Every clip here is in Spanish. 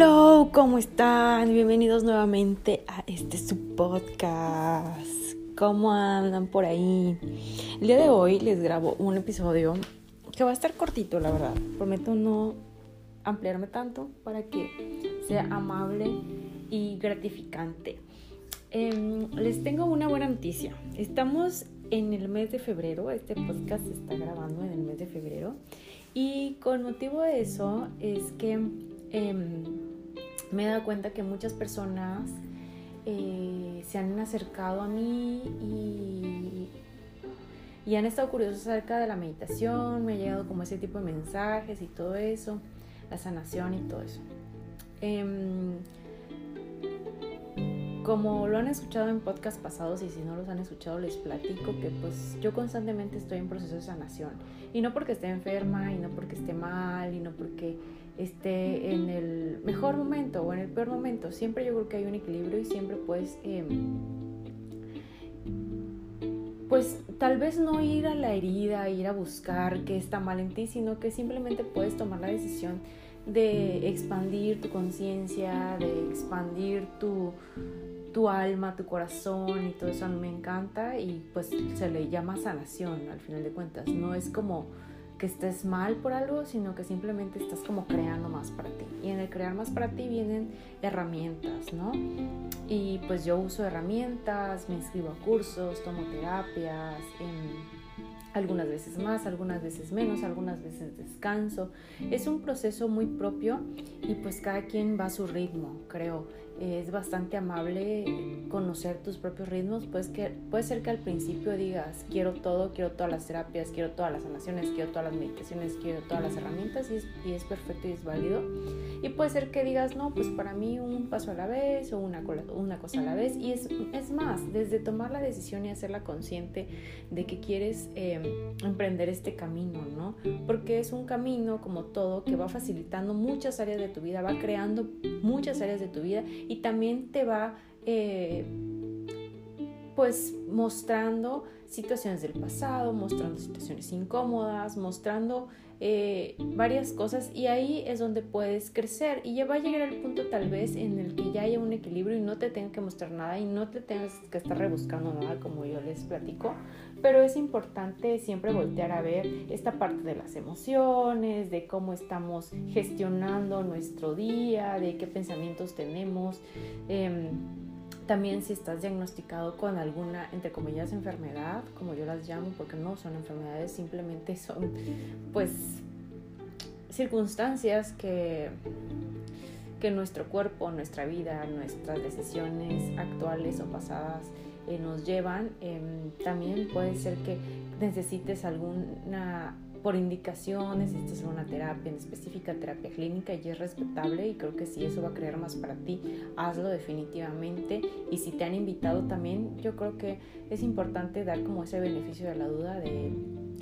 Hello, ¿cómo están? Bienvenidos nuevamente a este su podcast. ¿Cómo andan por ahí? El día de hoy les grabo un episodio que va a estar cortito, la verdad. Prometo no ampliarme tanto para que sea amable y gratificante. Em, les tengo una buena noticia. Estamos en el mes de febrero. Este podcast se está grabando en el mes de febrero. Y con motivo de eso es que Em, me he dado cuenta que muchas personas eh, se han acercado a mí y, y, han estado curiosos acerca de la meditación, me ha llegado como ese tipo de mensajes y todo eso, la sanación y todo eso. Em, como lo han escuchado en podcast pasados y si no los han escuchado les platico que pues yo constantemente estoy en proceso de sanación y no porque esté enferma y no porque esté mal y no porque esté en el mejor momento o en el peor momento. Siempre yo creo que hay un equilibrio y siempre puedes, em, pues tal vez no ir a la herida, ir a buscar qué está mal en ti, sino que simplemente puedes tomar la decisión de expandir tu conciencia, de expandir tu, tu alma, tu corazón y todo eso a mí me encanta y pues se le llama sanación al final de cuentas. No es como que estés mal por algo, sino que simplemente estás como creando más para ti. Y en el crear más para ti vienen herramientas, ¿no? Y pues yo uso herramientas, me inscribo a cursos, tomo terapias, algunas veces más, algunas veces menos, algunas veces descanso. Es un proceso muy propio y pues cada quien va a su ritmo, creo es bastante amable conocer tus propios ritmos. Pues que, puede ser que al principio digas, quiero todo, quiero todas las terapias, quiero todas las sanaciones, quiero todas las meditaciones, quiero todas las herramientas y es, y es perfecto y es válido. Y puede ser que digas, no, pues para mí un paso a la vez o una, una cosa a la vez. Y es, es más, desde tomar la decisión y hacerla consciente de que quieres em, emprender este camino, ¿no? Porque es un camino como todo que va facilitando muchas áreas de tu vida, va creando muchas áreas de tu vida y también te va eh, pues mostrando situaciones del pasado, mostrando situaciones incómodas, mostrando eh, varias cosas y ahí es donde puedes crecer y ya va a llegar el punto tal vez en el que ya haya un equilibrio y no te tenga que mostrar nada y no te tengas que estar rebuscando nada como yo les platico, pero es importante siempre voltear a ver esta parte de las emociones, de cómo estamos gestionando nuestro día, de qué pensamientos tenemos. Em, también si estás diagnosticado con alguna, entre comillas, enfermedad, como yo las llamo, porque no son enfermedades, simplemente son pues circunstancias que, que nuestro cuerpo, nuestra vida, nuestras decisiones actuales o pasadas eh, nos llevan. Em, también puede ser que necesites alguna, por indicación, necesites una terapia en específica, terapia clínica y es respetable y creo que si eso va a crear más para ti, hazlo definitivamente. Y si te han invitado también, yo creo que es importante dar como ese beneficio de la duda de,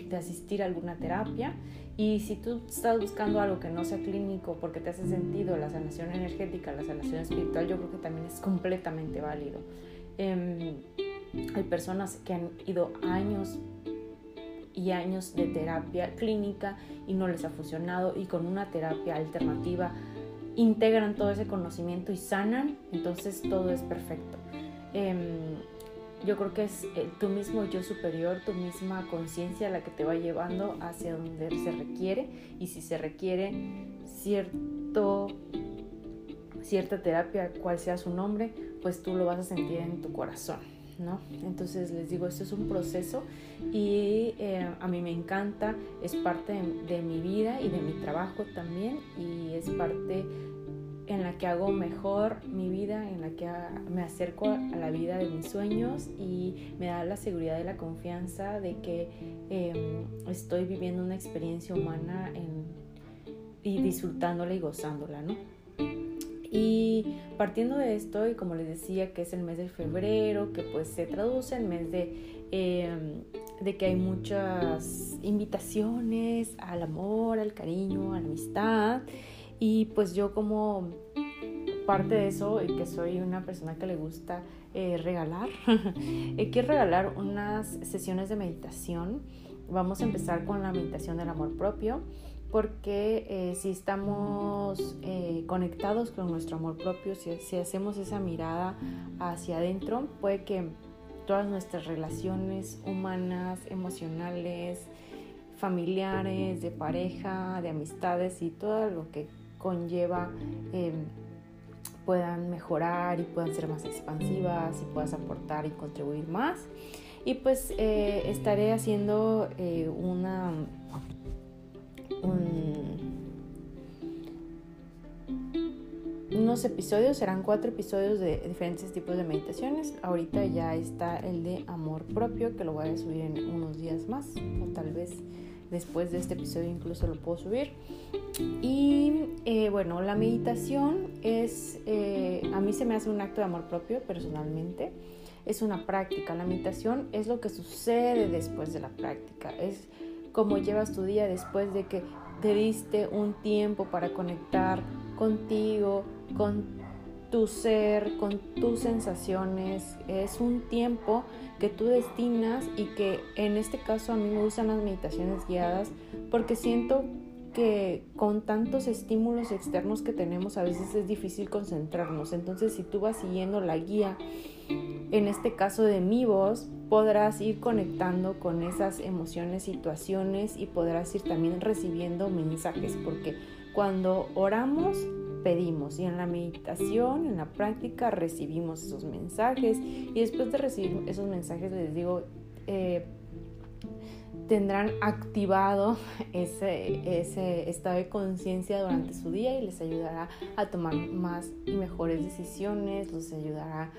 de asistir a alguna terapia. Y si tú estás buscando algo que no sea clínico porque te hace sentido la sanación energética, la sanación espiritual, yo creo que también es completamente válido. Em, hay personas que han ido años y años de terapia clínica y no les ha funcionado y con una terapia alternativa integran todo ese conocimiento y sanan, entonces todo es perfecto. Em, yo creo que es eh, tu mismo yo superior, tu misma conciencia la que te va llevando hacia donde se requiere y si se requiere cierto cierta terapia, cual sea su nombre, pues tú lo vas a sentir en tu corazón, ¿no? Entonces les digo, esto es un proceso y eh, a mí me encanta, es parte de, mi vida y de mi trabajo también y es parte en la que hago mejor mi vida, en la que me acerco a la vida de mis sueños y me da la seguridad y la confianza de que em, estoy viviendo una experiencia humana y disfrutándola y gozándola, ¿no? Y partiendo de esto, y como les decía, que es el mes de febrero, que pues se traduce en mes de, em, de que hay muchas invitaciones al amor, al cariño, a la amistad. Y pues yo como parte de eso, y que soy una persona que le gusta eh, regalar, eh, quiero regalar unas sesiones de meditación. Vamos a empezar con la meditación del amor propio porque eh, si estamos eh, conectados con nuestro amor propio, si, hacemos esa mirada hacia adentro, puede que todas nuestras relaciones humanas, emocionales, familiares, de pareja, de amistades y todo lo que conlleva em, puedan mejorar y puedan ser más expansivas y puedas aportar y contribuir más. Y pues eh, estaré haciendo una unos episodios, serán cuatro episodios de diferentes tipos de meditaciones. Ahorita ya está el de amor propio, que lo voy a subir en unos días más, o tal vez después de este episodio incluso lo puedo subir. Y eh, bueno, la meditación es, eh, a mí se me hace un acto de amor propio personalmente. Es una práctica. La meditación es lo que sucede después de la práctica. Es cómo llevas tu día después de que te diste un tiempo para conectar contigo, con tu ser, con tus sensaciones. Es un tiempo que tú destinas y que en este caso a mí me gustan las meditaciones guiadas porque siento que con tantos estímulos externos que tenemos a veces es difícil concentrarnos. Entonces si tú vas siguiendo la guía, en este caso de mi voz, podrás ir conectando con esas emociones, situaciones y podrás ir también recibiendo mensajes porque cuando oramos pedimos y en la meditación, en la práctica recibimos esos mensajes y después de recibir esos mensajes les digo, eh, tendrán activado ese, ese estado de conciencia durante su día y les ayudará a tomar más y mejores decisiones, los ayudará a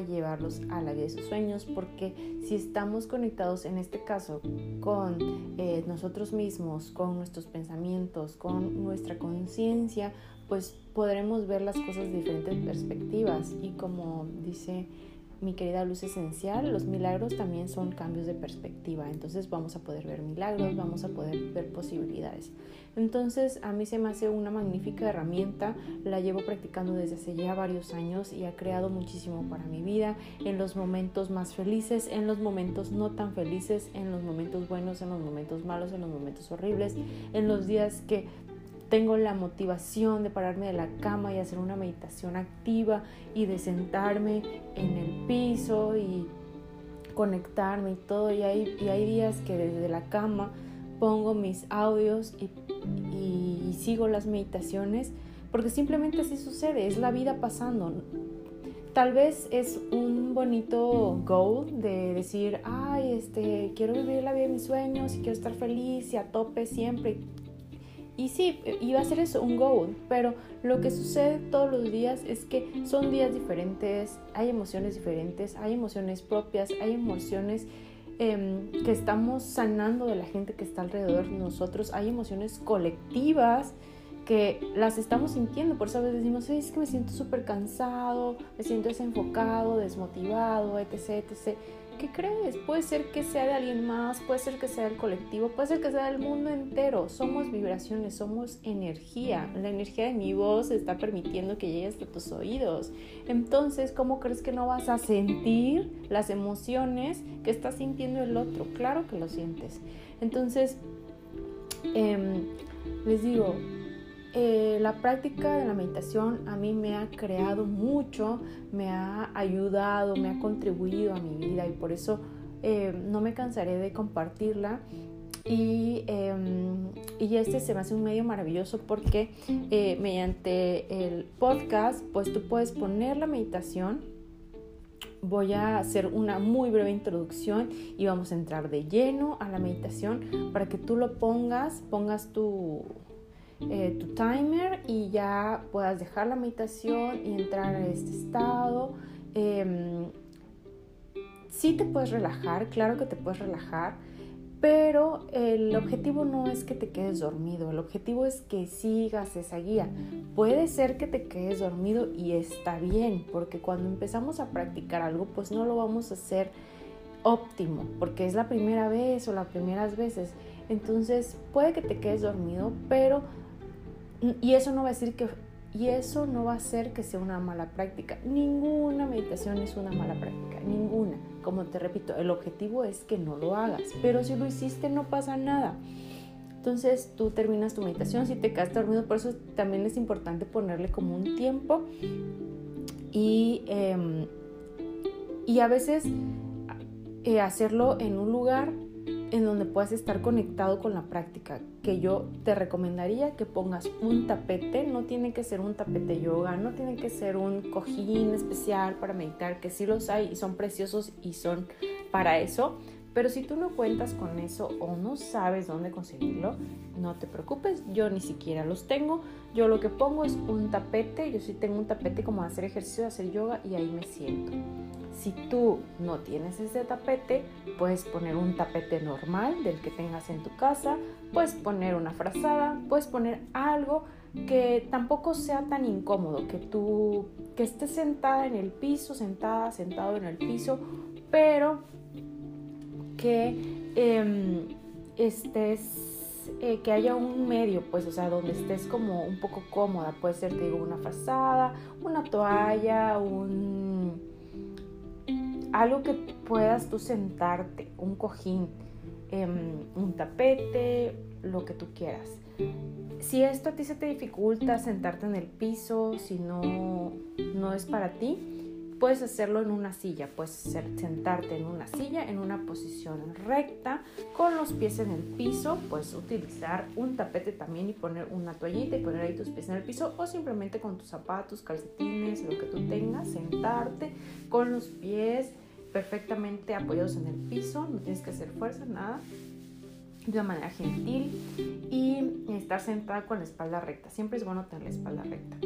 llevarlos a la vida de sus sueños, porque si estamos conectados en este caso con eh, nosotros mismos, con nuestros pensamientos, con nuestra conciencia, pues podremos ver las cosas de diferentes perspectivas. Y como dice mi querida luz esencial, los milagros también son cambios de perspectiva. Entonces vamos a poder ver milagros, vamos a poder ver posibilidades. Entonces a mí se me hace una magnífica herramienta, la llevo practicando desde hace ya varios años y ha creado muchísimo para mi vida, en los momentos más felices, en los momentos no tan felices, en los momentos buenos, en los momentos malos, en los momentos horribles, en los días que tengo la motivación de pararme de la cama y hacer una meditación activa y de sentarme en el piso y conectarme y todo. Y hay, y hay días que desde la cama pongo mis audios y, sigo las meditaciones porque simplemente así sucede, es la vida pasando. Tal vez es un bonito goal de decir, ay, este, quiero vivir la vida de mis sueños y quiero estar feliz y a tope siempre y sí, iba a ser eso, un goal, pero lo que sucede todos los días es que son días diferentes, hay emociones diferentes, hay emociones propias, hay emociones em, que estamos sanando de la gente que está alrededor de nosotros, hay emociones colectivas que las estamos sintiendo, por eso a veces decimos, es que me siento súper cansado, me siento desenfocado, desmotivado, etc, etc. ¿qué crees? Puede ser que sea de alguien más, puede ser que sea del colectivo, puede ser que sea del mundo entero. Somos vibraciones, somos energía. La energía de mi voz está permitiendo que llegue hasta tus oídos. Entonces, ¿cómo crees que no vas a sentir las emociones que está sintiendo el otro? Claro que lo sientes. Entonces, em, les digo, eh, la práctica de la meditación a mí me ha creado mucho, me ha ayudado, me ha contribuido a mi vida y por eso eh, no me cansaré de compartirla. Y, em, y, este se me hace un medio maravilloso porque eh, mediante el podcast pues tú puedes poner la meditación voy a hacer una muy breve introducción y vamos a entrar de lleno a la meditación para que tú lo pongas, pongas tu, eh, tu timer y ya puedas dejar la meditación y entrar a este estado. Eh, sí te puedes relajar, claro que te puedes relajar, pero el objetivo no es que te quedes dormido, el objetivo es que sigas esa guía. Puede ser que te quedes dormido y está bien, porque cuando empezamos a practicar algo, pues no lo vamos a hacer óptimo, porque es la primera vez o las primeras veces. Entonces puede que te quedes dormido, pero y eso no va a decir que y eso no va a hacer que sea una mala práctica. Ninguna meditación es una mala práctica, ninguna. Como te repito, el objetivo es que no lo hagas, pero si lo hiciste no pasa nada. Entonces tú terminas tu meditación, si te quedas dormido, por eso también es importante ponerle como un tiempo y, em, y a veces eh, hacerlo en un lugar en donde puedas estar conectado con la práctica, que yo te recomendaría que pongas un tapete, no tiene que ser un tapete yoga, no tiene que ser un cojín especial para meditar, que sí los hay y son preciosos y son para eso, pero si tú no cuentas con eso o no sabes dónde conseguirlo, no te preocupes, yo ni siquiera los tengo. Yo lo que pongo es un tapete, yo sí tengo un tapete como hacer ejercicio, hacer yoga y ahí me siento. Si tú no tienes ese tapete, puedes poner un tapete normal del que tengas en tu casa, puedes poner una frazada, puedes poner algo que tampoco sea tan incómodo, que tú que estés sentada en el piso, sentada, sentado en el piso, pero que em, estés eh, que haya un medio, pues, o sea, donde estés como un poco cómoda. Puede ser, te digo, una frazada, una toalla, un algo que puedas tú sentarte, un cojín, em, un tapete, lo que tú quieras. Si esto a ti se te dificulta sentarte en el piso, si no, no es para ti, Puedes hacerlo en una silla, puedes sentarte en una silla en una posición recta con los pies en el piso, puedes utilizar un tapete también y poner una toallita y poner ahí tus pies en el piso o simplemente con tus zapatos, calcetines, lo que tú tengas, sentarte con los pies perfectamente apoyados en el piso, no tienes que hacer fuerza, nada, de una manera gentil y estar sentada con la espalda recta. Siempre es bueno tener la espalda recta.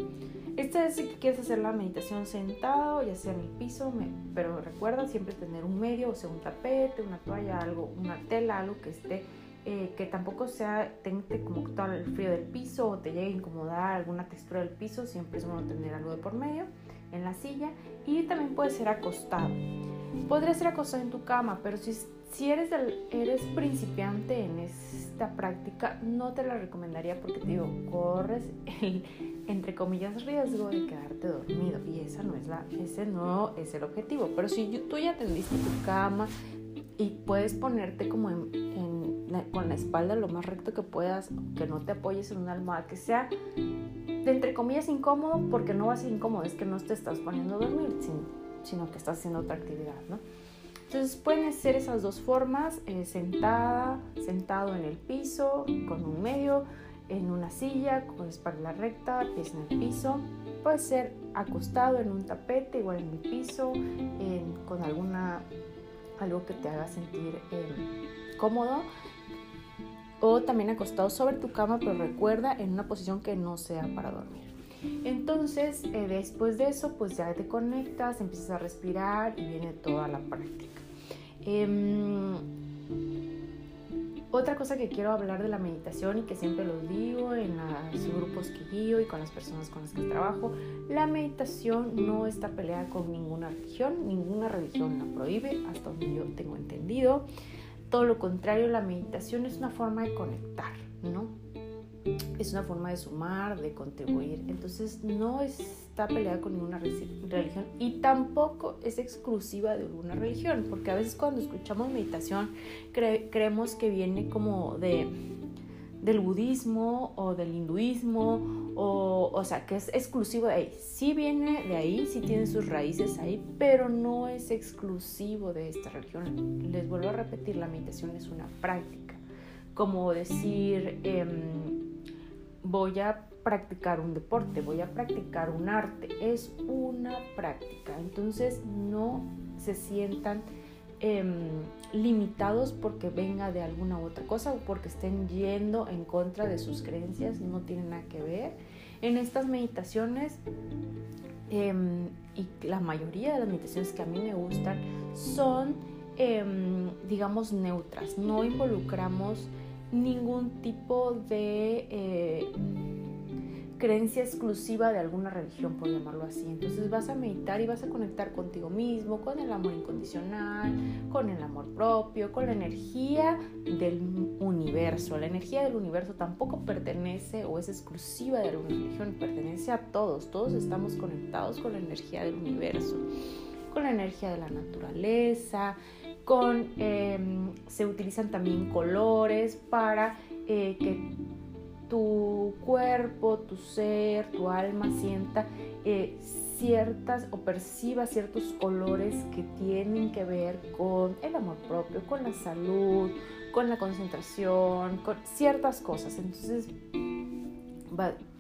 Esta es si quieres hacer la meditación sentado, ya sea en el piso, pero recuerda siempre tener un medio, o sea, un tapete, una toalla, algo, una tela, algo que esté, eh, que tampoco sea, tente como todo el frío del piso o te llegue a incomodar alguna textura del piso, siempre es bueno tener algo de por medio en la silla y también puede ser acostado. Podría ser acostado en tu cama, pero si si eres, eres principiante en esta práctica, no te la recomendaría porque te digo, corres el, entre comillas, riesgo de quedarte dormido y esa no es la, ese no es el objetivo. Pero si tú ya tendiste tu cama y puedes ponerte como con la espalda lo más recto que puedas, que no te apoyes en una almohada, que sea de entre comillas incómodo, porque no va a ser incómodo, es que no te estás poniendo a dormir, sino que estás haciendo otra actividad, ¿no? Entonces pueden ser esas dos formas, eh, sentada, sentado en el piso, con un medio, en una silla, con espalda recta, pies en el piso. Puede ser acostado en un tapete, igual en el piso, con alguna, algo que te haga sentir em, cómodo. O también acostado sobre tu cama, pero recuerda en una posición que no sea para dormir. Entonces, eh, después de eso, pues ya te conectas, empiezas a respirar y viene toda la práctica. Em, otra cosa que quiero hablar de la meditación y que siempre lo digo en los grupos que guío y con las personas con las que trabajo, la meditación no está peleada con ninguna religión, ninguna religión la prohíbe, hasta donde yo tengo entendido. Todo lo contrario, la meditación es una forma de conectar, ¿no? Es una forma de sumar, de contribuir. Entonces no está peleada con ninguna religión y tampoco es exclusiva de alguna religión, porque a veces cuando escuchamos meditación creemos que viene como de del budismo o del hinduismo o, o sea que es exclusivo de ahí. Sí viene de ahí, sí tiene sus raíces ahí, pero no es exclusivo de esta religión. Les vuelvo a repetir, la meditación es una práctica. Como decir, em, voy a practicar un deporte, voy a practicar un arte, es una práctica. Entonces no se sientan em, limitados porque venga de alguna otra cosa o porque estén yendo en contra de sus creencias, no tiene nada que ver. En estas meditaciones, em, y la mayoría de las meditaciones que a mí me gustan son, em, digamos, neutras, no involucramos ningún tipo de eh, creencia exclusiva de alguna religión, por llamarlo así. Entonces vas a meditar y vas a conectar contigo mismo, con el amor incondicional, con el amor propio, con la energía del universo. La energía del universo tampoco pertenece o es exclusiva de alguna religión, pertenece a todos. Todos estamos conectados con la energía del universo, con la energía de la naturaleza, em, se utilizan también colores para eh, que tu cuerpo, tu ser, tu alma sienta eh, ciertas o perciba ciertos colores que tienen que ver con el amor propio, con la salud, con la concentración, con ciertas cosas. Entonces,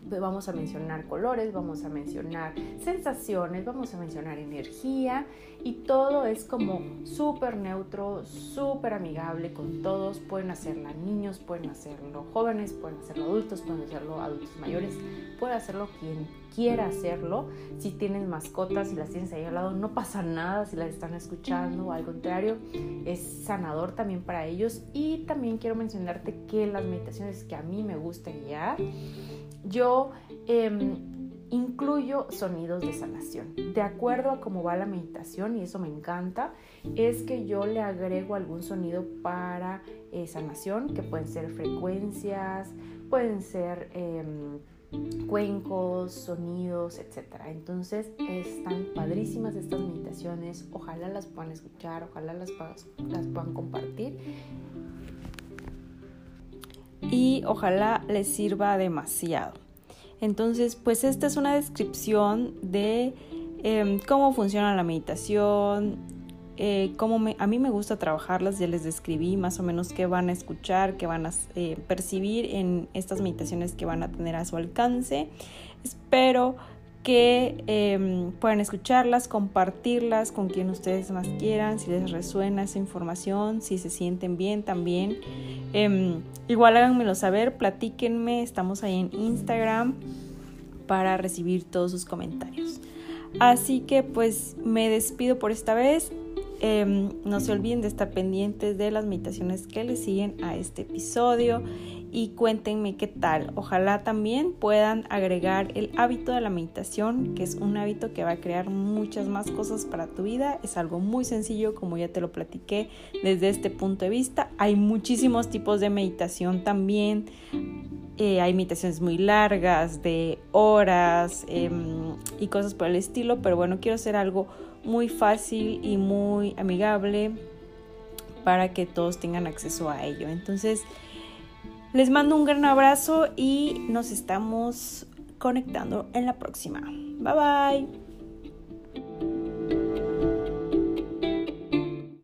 vamos a mencionar colores, vamos a mencionar sensaciones, vamos a mencionar energía y todo es como súper neutro, súper amigable con todos. Pueden hacerlo niños, pueden hacerlo jóvenes, pueden hacerlo adultos, pueden hacerlo adultos mayores, puede hacerlo quien quiera hacerlo. Si tienes mascotas, si las tienes ahí al lado, no pasa nada si las están escuchando, al contrario, es sanador también para ellos. Y también quiero mencionarte que las meditaciones que a mí me gusta guiar, yo em, incluyo sonidos de sanación. De acuerdo a cómo va la meditación, y eso me encanta, es que yo le agrego algún sonido para eh, sanación, que pueden ser frecuencias, pueden ser em, cuencos, sonidos, etc. Entonces están padrísimas estas meditaciones, ojalá las puedan escuchar, ojalá las puedan compartir y ojalá les sirva demasiado. Entonces, pues esta es una descripción de em, cómo funciona la meditación, eh, cómo a mí me gusta trabajarlas, ya les describí más o menos qué van a escuchar, qué van a eh, percibir en estas meditaciones que van a tener a su alcance. Espero que em, puedan escucharlas, compartirlas con quien ustedes más quieran, si les resuena esa información, si se sienten bien también. Em, igual háganmelo saber, platíquenme, estamos ahí en Instagram para recibir todos sus comentarios. Así que pues me despido por esta vez. Em, no se olviden de estar pendientes de las meditaciones que le siguen a este episodio y cuéntenme qué tal. Ojalá también puedan agregar el hábito de la meditación, que es un hábito que va a crear muchas más cosas para tu vida. Es algo muy sencillo, como ya te lo platiqué desde este punto de vista. Hay muchísimos tipos de meditación también. Eh, hay meditaciones muy largas, de horas em, y cosas por el estilo, pero bueno, quiero hacer algo muy fácil y muy amigable para que todos tengan acceso a ello. Entonces, les mando un gran abrazo y nos estamos conectando en la próxima. Bye bye.